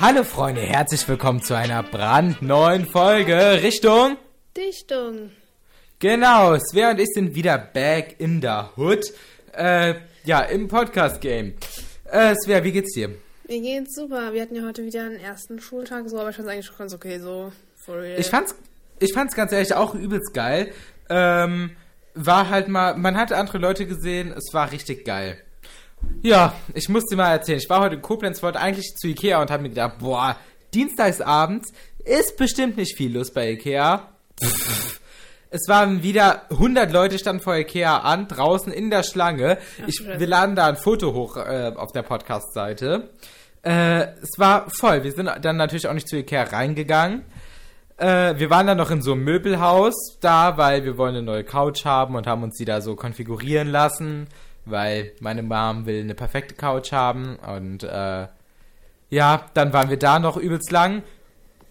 Hallo Freunde, herzlich willkommen zu einer brandneuen Folge Richtung Dichtung. Genau, Svea und ich sind wieder back in the hood. Äh, ja, im Podcast-Game. Äh, Svea, wie geht's dir? Mir geht's super. Wir hatten ja heute wieder einen ersten Schultag, so, aber ich fand's eigentlich schon ganz okay, so. For real. Ich fand's, ich fand's ganz ehrlich auch übelst geil. Ähm, war halt mal, man hatte andere Leute gesehen, es war richtig geil. Ja, ich muss dir mal erzählen. Ich war heute in Koblenz, wollte eigentlich zu Ikea und habe mir gedacht, boah, Dienstagsabends ist bestimmt nicht viel los bei Ikea. Es waren wieder 100 Leute standen vor Ikea an, draußen in der Schlange. Ich, wir laden da ein Foto hoch äh, auf der Podcast-Seite. Äh, es war voll. Wir sind dann natürlich auch nicht zu Ikea reingegangen. Äh, wir waren dann noch in so einem Möbelhaus da, weil wir wollen eine neue Couch haben und haben uns die da so konfigurieren lassen, weil meine Mom will eine perfekte Couch haben und äh, ja, dann waren wir da noch übelst lang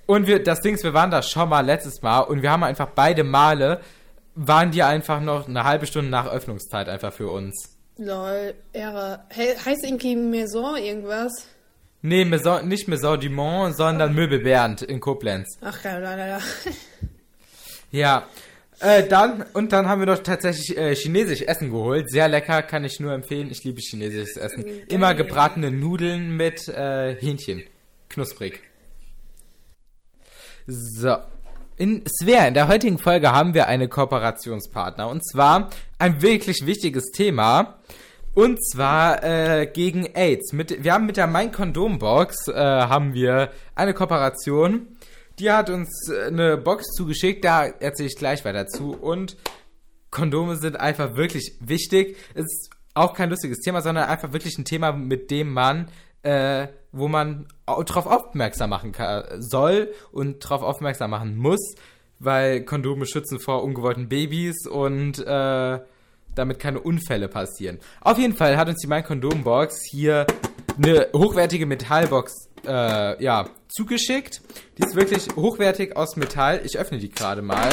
und wir, das Ding ist, wir waren da schon mal letztes Mal und wir haben einfach beide Male, waren die einfach noch eine halbe Stunde nach Öffnungszeit einfach für uns. Lol, Ehre. He heißt irgendwie Maison irgendwas? Nee, Maison, nicht Maison Dumont, sondern Möbel Bernd in Koblenz. Ach, ja, la, la. Ja. Äh, dann, und dann haben wir noch tatsächlich äh, chinesisch Essen geholt. Sehr lecker, kann ich nur empfehlen. Ich liebe chinesisches Essen. Geil. Immer gebratene Nudeln mit äh, Hähnchen. Knusprig. So. In Svea, in der heutigen Folge haben wir eine Kooperationspartner. Und zwar ein wirklich wichtiges Thema. Und zwar äh, gegen AIDS. Mit, wir haben mit der Mein Kondom Box äh, haben wir eine Kooperation. Die hat uns äh, eine Box zugeschickt, da erzähle ich gleich weiter zu. Und Kondome sind einfach wirklich wichtig. Ist auch kein lustiges Thema, sondern einfach wirklich ein Thema, mit dem man, äh, wo man darauf aufmerksam machen kann, soll und darauf aufmerksam machen muss, weil Kondome schützen vor ungewollten Babys und äh, damit keine Unfälle passieren. Auf jeden Fall hat uns die Mein Kondom Box hier eine hochwertige Metallbox äh, ja, zugeschickt. Die ist wirklich hochwertig aus Metall. Ich öffne die gerade mal.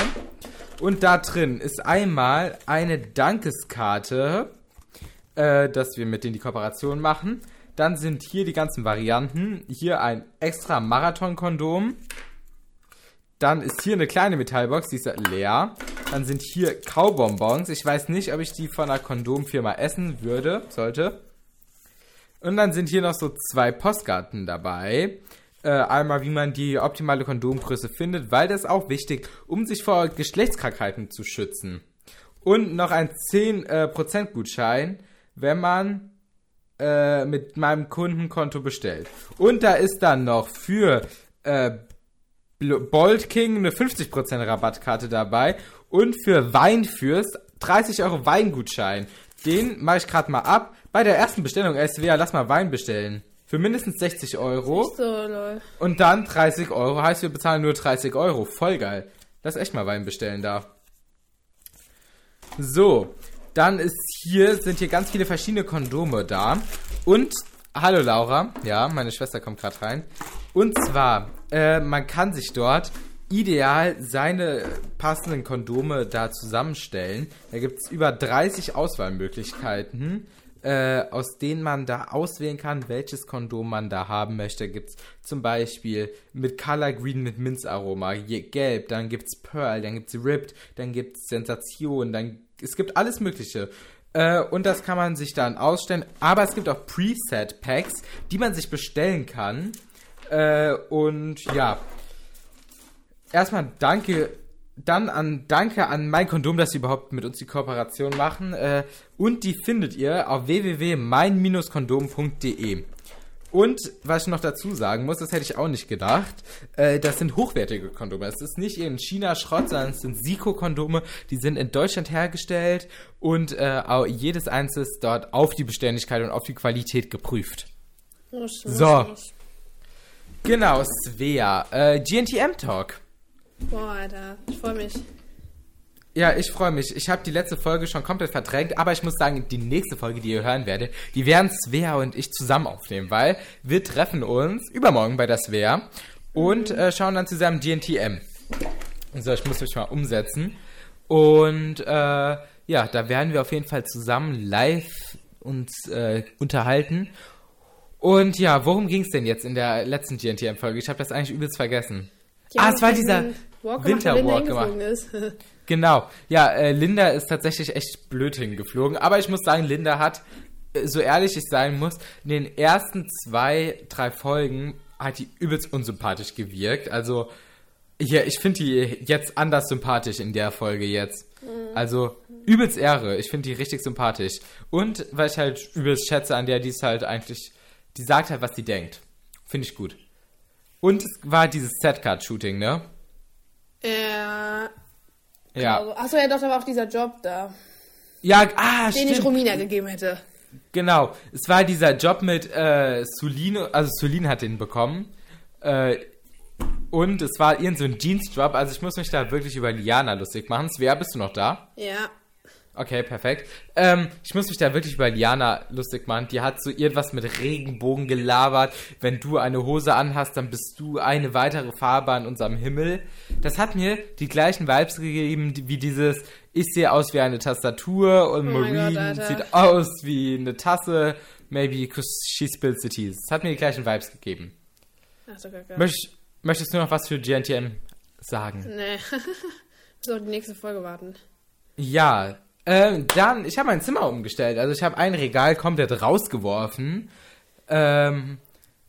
Und da drin ist einmal eine Dankeskarte, äh, dass wir mit denen die Kooperation machen. Dann sind hier die ganzen Varianten. Hier ein extra Marathon-Kondom. Dann ist hier eine kleine Metallbox, die ist leer. Dann sind hier Kaubonbons. Ich weiß nicht, ob ich die von einer Kondomfirma essen würde, sollte. Und dann sind hier noch so zwei Postkarten dabei. Äh, einmal, wie man die optimale Kondomgröße findet, weil das ist auch wichtig, um sich vor Geschlechtskrankheiten zu schützen. Und noch ein 10% Gutschein, wenn man äh, mit meinem Kundenkonto bestellt. Und da ist dann noch für äh, Bold King eine 50% Rabattkarte dabei und für Weinfürst 30 Euro Weingutschein. Den mache ich gerade mal ab. Bei der ersten Bestellung, SWA, lass mal Wein bestellen. Für mindestens 60 Euro. So, lol. Und dann 30 Euro. Heißt, wir bezahlen nur 30 Euro. Voll geil. Lass echt mal Wein bestellen da. So. Dann ist hier, sind hier ganz viele verschiedene Kondome da. Und, hallo Laura. Ja, meine Schwester kommt gerade rein. Und zwar, äh, man kann sich dort ideal seine passenden Kondome da zusammenstellen. Da gibt es über 30 Auswahlmöglichkeiten, äh, aus denen man da auswählen kann, welches Kondom man da haben möchte. Gibt es zum Beispiel mit Color Green mit Minzaroma, gelb, dann gibt es Pearl, dann gibt es Ripped, dann gibt es Sensation, dann es gibt alles Mögliche. Äh, und das kann man sich dann ausstellen. Aber es gibt auch Preset-Packs, die man sich bestellen kann. Äh, und ja, erstmal danke, dann an danke an mein Kondom, dass sie überhaupt mit uns die Kooperation machen. Äh, und die findet ihr auf www.mein-kondom.de. Und was ich noch dazu sagen muss, das hätte ich auch nicht gedacht, äh, das sind hochwertige Kondome. Es ist nicht in China Schrott, sondern es sind Siko-Kondome, die sind in Deutschland hergestellt und äh, auch jedes einzelne ist dort auf die Beständigkeit und auf die Qualität geprüft. So. Genau, Svea. Äh, GNTM Talk. Boah, Alter. Ich freue mich. Ja, ich freue mich. Ich habe die letzte Folge schon komplett verdrängt, aber ich muss sagen, die nächste Folge, die ihr hören werdet, die werden Svea und ich zusammen aufnehmen, weil wir treffen uns übermorgen bei der Svea und äh, schauen dann zusammen GNTM. So, ich muss mich mal umsetzen. Und äh, ja, da werden wir auf jeden Fall zusammen live uns äh, unterhalten. Und ja, worum ging es denn jetzt in der letzten GNTM-Folge? Ich habe das eigentlich übelst vergessen. Die ah, es war dieser Walk Winterwalk gemacht. Genau. Ja, äh, Linda ist tatsächlich echt blöd hingeflogen. Aber ich muss sagen, Linda hat, äh, so ehrlich ich sein muss, in den ersten zwei, drei Folgen hat die übelst unsympathisch gewirkt. Also, hier, ich finde die jetzt anders sympathisch in der Folge jetzt. Also, übelst Ehre. Ich finde die richtig sympathisch. Und, weil ich halt übelst schätze an der, die ist halt eigentlich, die sagt halt, was sie denkt. Finde ich gut. Und es war dieses Setcard-Shooting, ne? Ja. Ja. Also, achso, ja, doch, da war auch dieser Job da, Ja, ah, den stimmt. ich Romina gegeben hätte. Genau, es war dieser Job mit äh, Sulino, also Sulin hat den bekommen. Äh, und es war irgend so ein Jeans-Job, also ich muss mich da wirklich über Liana lustig machen. Svea, bist du noch da? Ja. Okay, perfekt. Ähm, ich muss mich da wirklich über Liana lustig machen. Die hat so irgendwas mit Regenbogen gelabert. Wenn du eine Hose anhast, dann bist du eine weitere Farbe an unserem Himmel. Das hat mir die gleichen Vibes gegeben, wie dieses, ich sehe aus wie eine Tastatur und Oh Marine Gott, sieht aus wie eine Tasse. Maybe 'cause she spills the tea. Das hat mir die gleichen Vibes gegeben. Ach so, kacke. Möcht, möchtest du noch was für GNTM sagen? Nee. Muss auf die nächste Folge warten. Ja, ähm, dann, ich habe mein Zimmer umgestellt. Also ich habe ein Regal komplett rausgeworfen. Ähm,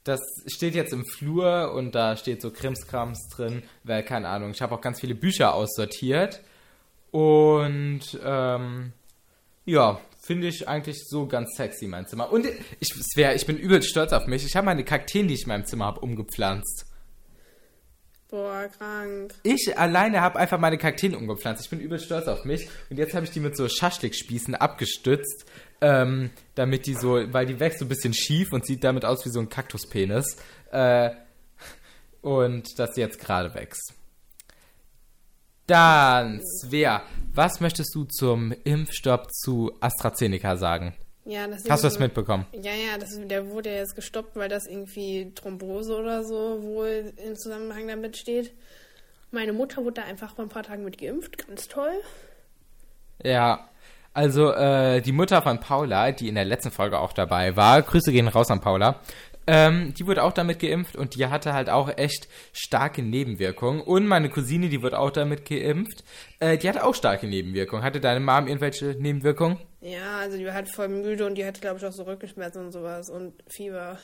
das steht jetzt im Flur und da steht so Krimskrams drin, weil keine Ahnung. Ich habe auch ganz viele Bücher aussortiert. Und ähm, ja, finde ich eigentlich so ganz sexy, mein Zimmer. Und ich, Svea, ich bin übel stolz auf mich. Ich habe meine Kakteen, die ich in meinem Zimmer habe, umgepflanzt. Boah, krank. Ich alleine habe einfach meine Kakteen umgepflanzt. Ich bin übel stolz auf mich. Und jetzt habe ich die mit so Schaschlikspießen abgestützt, ähm, damit die so, weil die wächst so ein bisschen schief und sieht damit aus wie so ein Kaktuspenis. Äh, und dass sie jetzt gerade wächst. Dann, Svea, was möchtest du zum Impfstopp zu AstraZeneca sagen? Ja, das Hast du das mitbekommen? Ja, ja, das, der wurde ja jetzt gestoppt, weil das irgendwie Thrombose oder so wohl im Zusammenhang damit steht. Meine Mutter wurde da einfach vor ein paar Tagen mit geimpft, ganz toll. Ja, also äh, die Mutter von Paula, die in der letzten Folge auch dabei war, Grüße gehen raus an Paula, ähm, die wurde auch damit geimpft und die hatte halt auch echt starke Nebenwirkungen. Und meine Cousine, die wird auch damit geimpft, äh, die hatte auch starke Nebenwirkungen. Hatte deine Mom irgendwelche Nebenwirkungen? Ja, also die war halt voll müde und die hatte, glaube ich, auch so Rückenschmerzen und sowas und Fieber.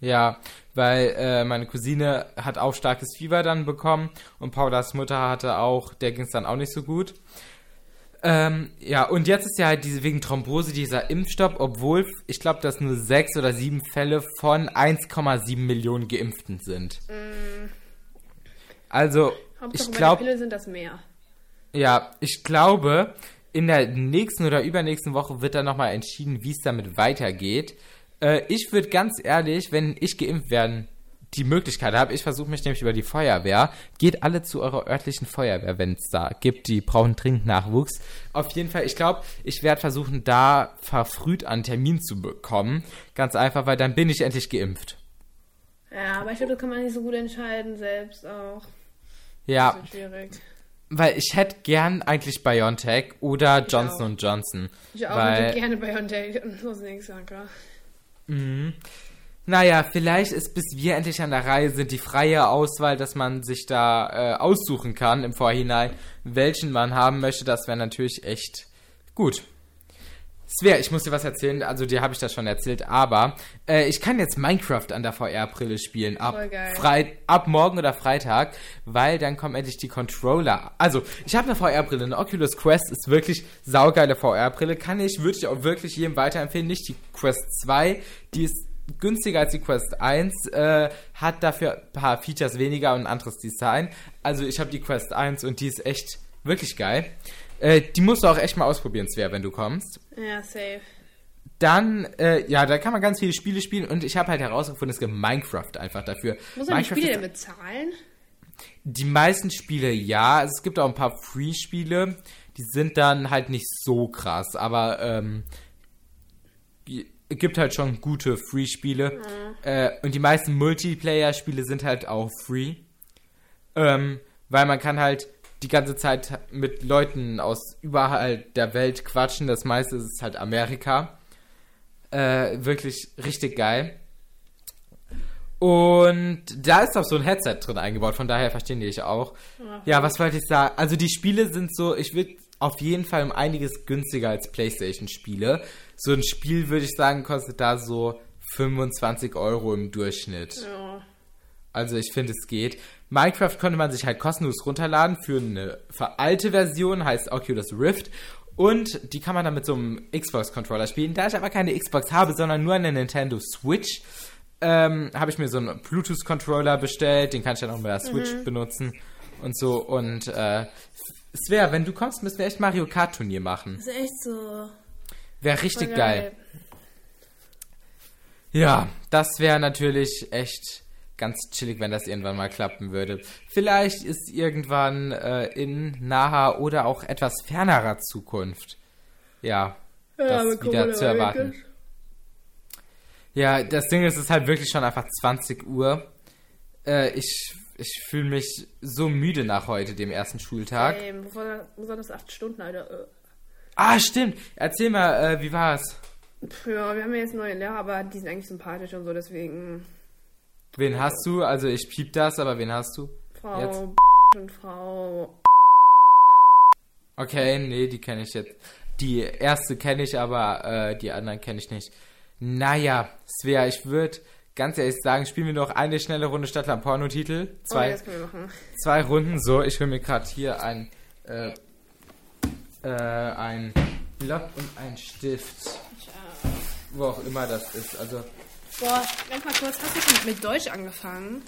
Ja, weil äh, meine Cousine hat auch starkes Fieber dann bekommen und Paulas Mutter hatte auch, der ging es dann auch nicht so gut. Ähm, ja, und jetzt ist ja halt diese wegen Thrombose dieser Impfstopp, obwohl ich glaube, dass nur sechs oder sieben Fälle von 1,7 Millionen Geimpften sind. Also, Hauptsache ich glaube, Pille sind das mehr. ja, ich glaube, in der nächsten oder übernächsten Woche wird dann nochmal entschieden, wie es damit weitergeht. Äh, ich würde ganz ehrlich, wenn ich geimpft werden die Möglichkeit habe, ich versuche mich nämlich über die Feuerwehr, geht alle zu eurer örtlichen Feuerwehr, wenn es da gibt, die brauchen dringend Nachwuchs. Auf jeden Fall, ich glaube, ich werde versuchen, da verfrüht einen Termin zu bekommen. Ganz einfach, weil dann bin ich endlich geimpft. Ja, aber ich glaube, das kann man nicht so gut entscheiden, selbst auch. Ja, Das ist schwierig. weil ich hätte gern eigentlich BioNTech oder Johnson auch. Johnson. Ich auch weil, hätte gerne BioNTech und muss nichts sagen. Naja, vielleicht ist, bis wir endlich an der Reihe sind, die freie Auswahl, dass man sich da äh, aussuchen kann im Vorhinein, welchen man haben möchte. Das wäre natürlich echt gut. Svea, ich muss dir was erzählen, also dir habe ich das schon erzählt, aber äh, ich kann jetzt Minecraft an der VR-Brille spielen ab, Voll geil. Frei ab morgen oder Freitag, weil dann kommen endlich die Controller. Also, ich habe eine VR-Brille, eine Oculus Quest ist wirklich saugeile VR-Brille, kann ich, würde ich auch wirklich jedem weiterempfehlen, nicht die Quest 2, die ist günstiger als die Quest 1, äh, hat dafür ein paar Features weniger und ein anderes Design. Also ich habe die Quest 1 und die ist echt wirklich geil. Äh, die musst du auch echt mal ausprobieren, Svea, wenn du kommst. Ja, safe. Dann, äh, ja, da kann man ganz viele Spiele spielen und ich habe halt herausgefunden, es gibt Minecraft einfach dafür. Muss man die Spiele denn bezahlen? die meisten Spiele ja, also es gibt auch ein paar Free-Spiele, die sind dann halt nicht so krass, aber ähm, gibt halt schon gute Free-Spiele. Äh, und die meisten Multiplayer-Spiele sind halt auch free. Ähm, weil man kann halt die ganze Zeit mit Leuten aus überall der Welt quatschen. Das meiste ist halt Amerika. Äh, wirklich richtig geil. Und da ist auch so ein Headset drin eingebaut, von daher verstehen die ich auch. Ja, was wollte ich sagen? Also die Spiele sind so, ich würde auf jeden Fall um einiges günstiger als PlayStation-Spiele. So ein Spiel, würde ich sagen, kostet da so 25 Euro im Durchschnitt. Ja. Also ich finde, es geht. Minecraft konnte man sich halt kostenlos runterladen für eine veralte Version, heißt Oculus Rift. Und die kann man dann mit so einem Xbox-Controller spielen. Da ich aber keine Xbox habe, sondern nur eine Nintendo Switch, ähm, habe ich mir so einen Bluetooth-Controller bestellt. Den kann ich dann auch mit der Switch benutzen und so. Und äh, Svea, wenn du kommst, müssen wir echt Mario Kart-Turnier machen. Das ist echt so. Wäre richtig voll geil. Ja, das wäre natürlich echt ganz chillig, wenn das irgendwann mal klappen würde. Vielleicht ist irgendwann äh, in naher oder auch etwas fernerer Zukunft, ja, das mit wieder zu erwarten. weg Ja, das Ding ist, es ist halt wirklich schon einfach 20 Uhr. Äh, ich ich fühle mich so müde nach heute, dem ersten Schultag. Ey, besonders acht Stunden, Alter. Ah, stimmt. Erzähl mal, äh, wie war's? Ja, wir haben ja jetzt neue Lehrer, aber die sind eigentlich sympathisch und so, deswegen Wen hast du? Also ich piep das, aber wen hast du? Frau Jetzt? und Frau. Okay, nee, die kenne ich jetzt. Die erste kenne ich, aber äh, die anderen kenne ich nicht. Naja, Svea, ich würde ganz ehrlich sagen, spielen wir noch eine schnelle Runde Stadtland Pornotitel. Oh, Zwei, das können wir machen. zwei Runden. So, ich hole mir gerade hier ein, äh, äh, ein Block und ein Stift. Tja. Wo auch immer das ist. Also, Boah, ganz mal kurz, hast du schon mit Deutsch angefangen?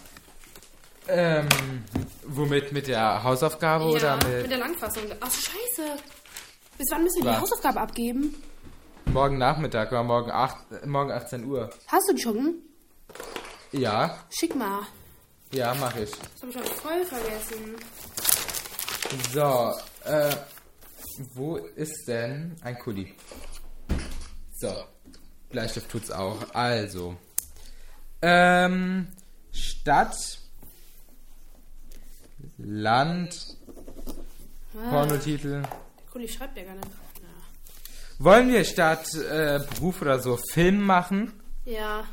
ähm, womit? Mit der Hausaufgabe oder mit mit der Langfassung. Ach, scheiße. Bis wann müssen wir Was? die Hausaufgabe abgeben? morgen Nachmittag oder morgen, 8, äh, morgen 18 Uhr? Hast du die schon? Ja, Schick mal. ja, mache ich. Das hab ich schon voll vergessen. So, äh, wo ist denn ein Kuli? So, Bleistift tut's auch. Also, ähm, Stadt, Land, Ah, Pornotitel. der Kuli schreibt ja gar nicht. Wollen wir statt äh, Beruf oder so Film machen? Ja. ja.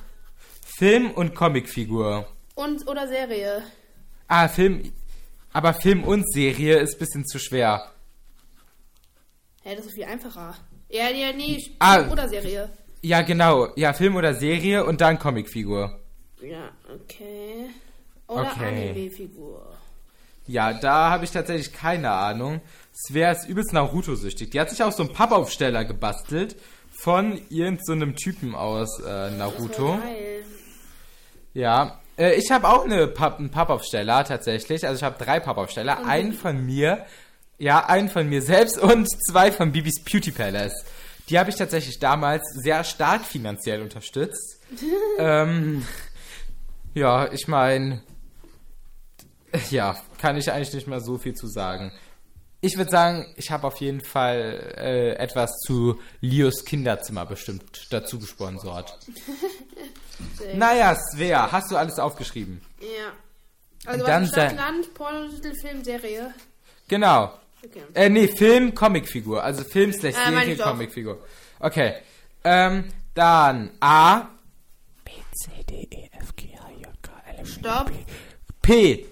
Film und Comicfigur. Und oder Serie. Ah, Film, aber Film und Serie ist bisschen zu schwer. Hä, das ist viel einfacher. Ja, ja, nee, Ah. oder Serie. Ja, genau. Ja, Film oder Serie und dann Comicfigur. Ja, okay. Oder Okay. Anime-Figur. Ja, da habe ich tatsächlich keine Ahnung. Svea ist übelst Naruto-süchtig. Die hat sich auch so einen Pappaufsteller gebastelt von irgendeinem so Typen aus äh, Naruto. Geil. Ja, äh, ich habe auch eine Papp einen Pappaufsteller tatsächlich. Also ich habe drei Pappaufsteller. Einen von mir, ja, einen von mir selbst und zwei von Bibis Beauty Palace. Die habe ich tatsächlich damals sehr stark finanziell unterstützt. ähm, ja, ich meine, ja, kann ich eigentlich nicht mehr so viel zu sagen. Ich würde sagen, ich habe auf jeden Fall äh, etwas zu Lios Kinderzimmer bestimmt dazu gesponsert. Naja, Svea, hast du alles aufgeschrieben? Ja. Also dann was Stadt, sei- Land, Pornotitel, Film, Serie. Genau. Okay. Äh, nee, Film, Comicfigur. Also Film slash Serie. Comicfigur. Okay. Ähm, dann A. B, C, D, E, F, G, H, J, K, L, M, Stopp. P.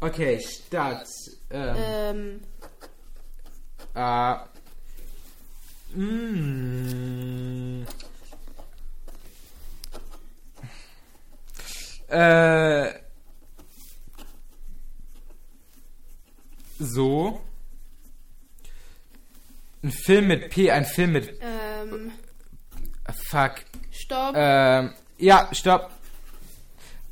Okay, Stadt. Ähm, Ähm, A. Mm. Äh. So. Film mit P, ein Film mit. ähm, Fuck. Stopp. Ähm, ja, stopp.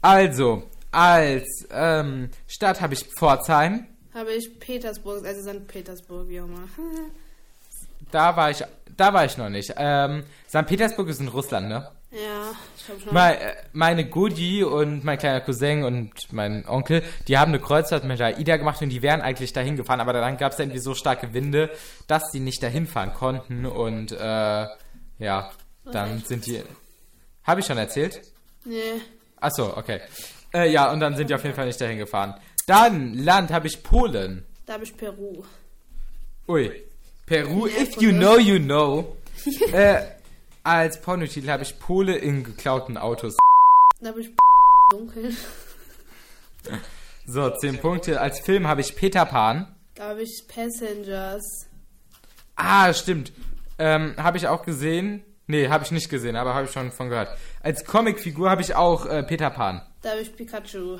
Also, als ähm, Stadt habe ich Pforzheim. Habe ich Petersburg, also St. Petersburg, wie auch immer. Da war ich, da war ich noch nicht. Ähm, St. Petersburg ist in Russland, ne? Ja, ich glaube schon. Mei- äh, meine Gudi und mein kleiner Cousin und mein Onkel, die haben eine Kreuzfahrt mit der AIDA gemacht und die wären eigentlich dahin gefahren, aber dann gab es irgendwie so starke Winde, dass sie nicht dahin fahren konnten und äh, ja, dann sind die. Habe ich schon erzählt? nee. Achso, okay. Äh, ja, und dann sind die auf jeden Fall nicht dahin gefahren. Dann, Land, habe ich Polen. Da habe ich Peru. Ui. Peru, if you know, you know. äh, als Pornotitel habe ich Pole in geklauten Autos. Da habe ich dunkel. So, 10 Punkte. Als Film habe ich Peter Pan. Da habe ich Passengers. Ah, stimmt. Ähm, habe ich auch gesehen. Nee, habe ich nicht gesehen, aber habe ich schon von gehört. Als Comicfigur habe ich auch äh, Peter Pan. Da habe ich Pikachu.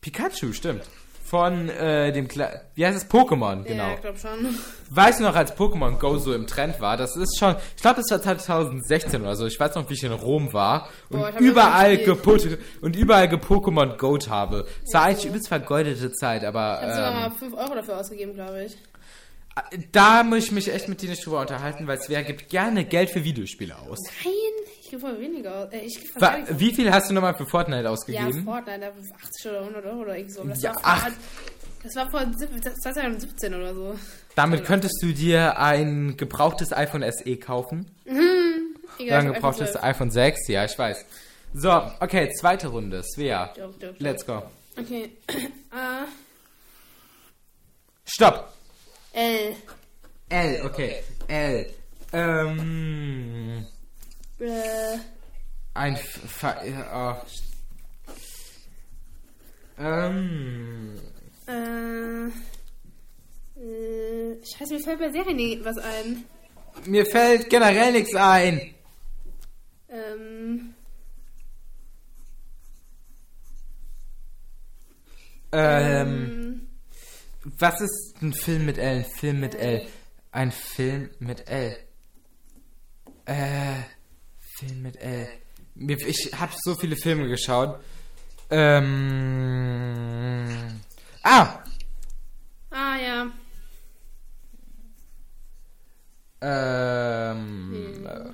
Pikachu, stimmt. Von äh, dem Kle wie heißt es Pokémon, genau. Ja, ich glaube schon. Weißt du noch, als Pokémon Go so im Trend war, das ist schon, ich glaube, das war 2016 oder so. Ich weiß noch, wie ich in Rom war und Boah, überall das nicht geput und überall gepokémon Goat habe. Es war eigentlich übelst vergeudete Zeit, aber Ich habe sogar ähm, mal 5 Euro dafür ausgegeben, glaube ich. Da muss ich mich echt mit dir nicht drüber unterhalten, weil Svea gibt gerne Geld für Videospiele aus. Nein, ich gebe voll weniger aus. Äh, ich gebe fast Wa gar nichts aus. wie viel hast du nochmal für Fortnite Ja, ausgegeben? Fortnite, da 80 oder 100 Euro oder irgendwie so. Das Ja, war ach. vor, das war vor sieb- 2017 oder so. Damit könntest du dir ein gebrauchtes iPhone SE kaufen. Egal, Oder ein gebrauchtes iPhone 6, ja, ich weiß. So, okay, zweite Runde. Svea, 12. Joke, joke, joke. let's go. Okay. äh, Stopp! L. L, okay. L. Ähm. Äh, Ein F Fa oh. Ähm. äh, äh, scheiße, mir fällt bei Serien nie was ein. Mir fällt generell nichts ein. Ähm, Ähm. Was ist ein Film mit L? Ein Film mit L. Ein Film mit L. Äh. Film mit L. Ich habe so viele Filme geschaut. Ähm. Ah! ah, ja. Ähm. äh,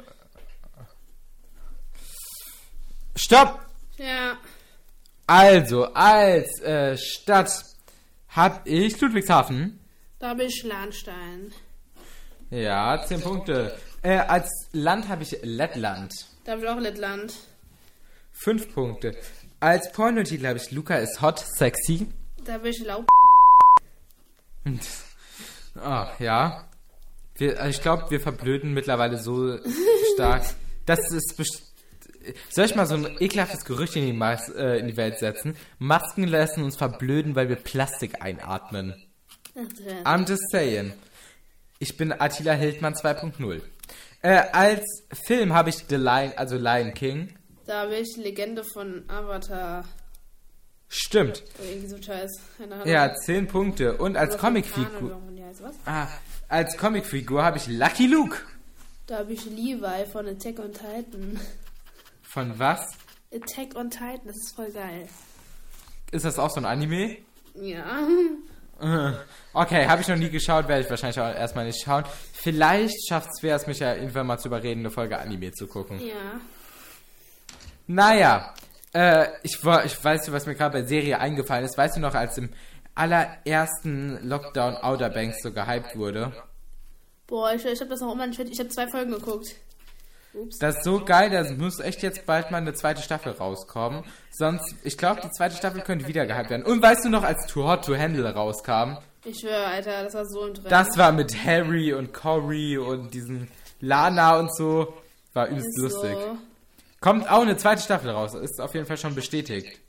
Stopp! Ja. Also, als äh, Stadt hab ich Ludwigshafen. Da habe ich Lahnstein. Ja, 10 Punkte. Äh, als Land habe ich Lettland. Da habe ich auch Lettland. 5 Punkte. Als Pornotitel habe ich Luca ist hot, sexy. Da habe ich Laub. Ah, ja. Wir, also ich glaube, wir verblöden mittlerweile so stark. Das ist best- Soll ich mal so ein ekelhaftes Gerücht in die, Mas äh, in die Welt setzen? Masken lassen uns verblöden, weil wir Plastik einatmen. I'm just saying. Ich bin Attila Hildmann 2.0. Äh, als Film habe ich The Lion, also Lion King. Da habe ich Legende von Avatar. Stimmt. Irgendwie so. Ja, 10 Punkte. Und als Comicfigur. Ah, als Comicfigur habe ich Lucky Luke. Da habe ich Levi von Attack on Titan. Von was? Attack on Titan, das ist voll geil. Ist das auch so ein Anime? Ja. Okay, habe ich noch nie geschaut, werde ich wahrscheinlich auch erstmal nicht schauen. Vielleicht schafft es mich ja irgendwann mal zu überreden, eine Folge Anime zu gucken. Ja. Naja, äh, ich, ich weiß, was mir gerade bei Serie eingefallen ist. Weißt du noch, als im allerersten Lockdown Outer Banks so gehypt wurde? Boah, ich, ich habe das noch immer nicht fertig. Ich habe zwei Folgen geguckt. Das ist so geil, da muss echt jetzt bald mal eine zweite Staffel rauskommen. Sonst, ich glaube, die zweite Staffel könnte wieder gehypt werden. Und weißt du noch, als Too Hot to Handle rauskam? Ich schwöre, Alter, das war so ein Trend. Das war mit Harry und Cory und diesen Lana und so. War übelst Ist lustig. So. Kommt auch eine zweite Staffel raus. Ist auf jeden Fall schon bestätigt.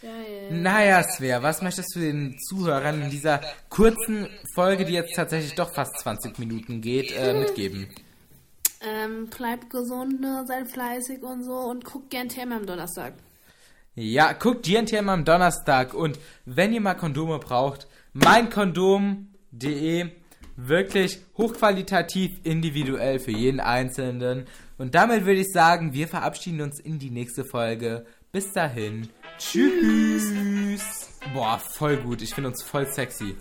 Geil. Naja, Svea, was möchtest du den Zuhörern in dieser kurzen Folge, die jetzt tatsächlich doch fast 20 Minuten geht, äh, mitgeben? Ähm, bleibt gesund, ne? seid fleißig und so und guckt gern Thema am Donnerstag. Ja, guckt GNTM am Donnerstag und wenn ihr mal Kondome braucht, meinkondom.de wirklich hochqualitativ individuell für jeden Einzelnen. Und damit würde ich sagen, wir verabschieden uns in die nächste Folge. Bis dahin. Tschüss. Boah, voll gut. Ich finde uns voll sexy.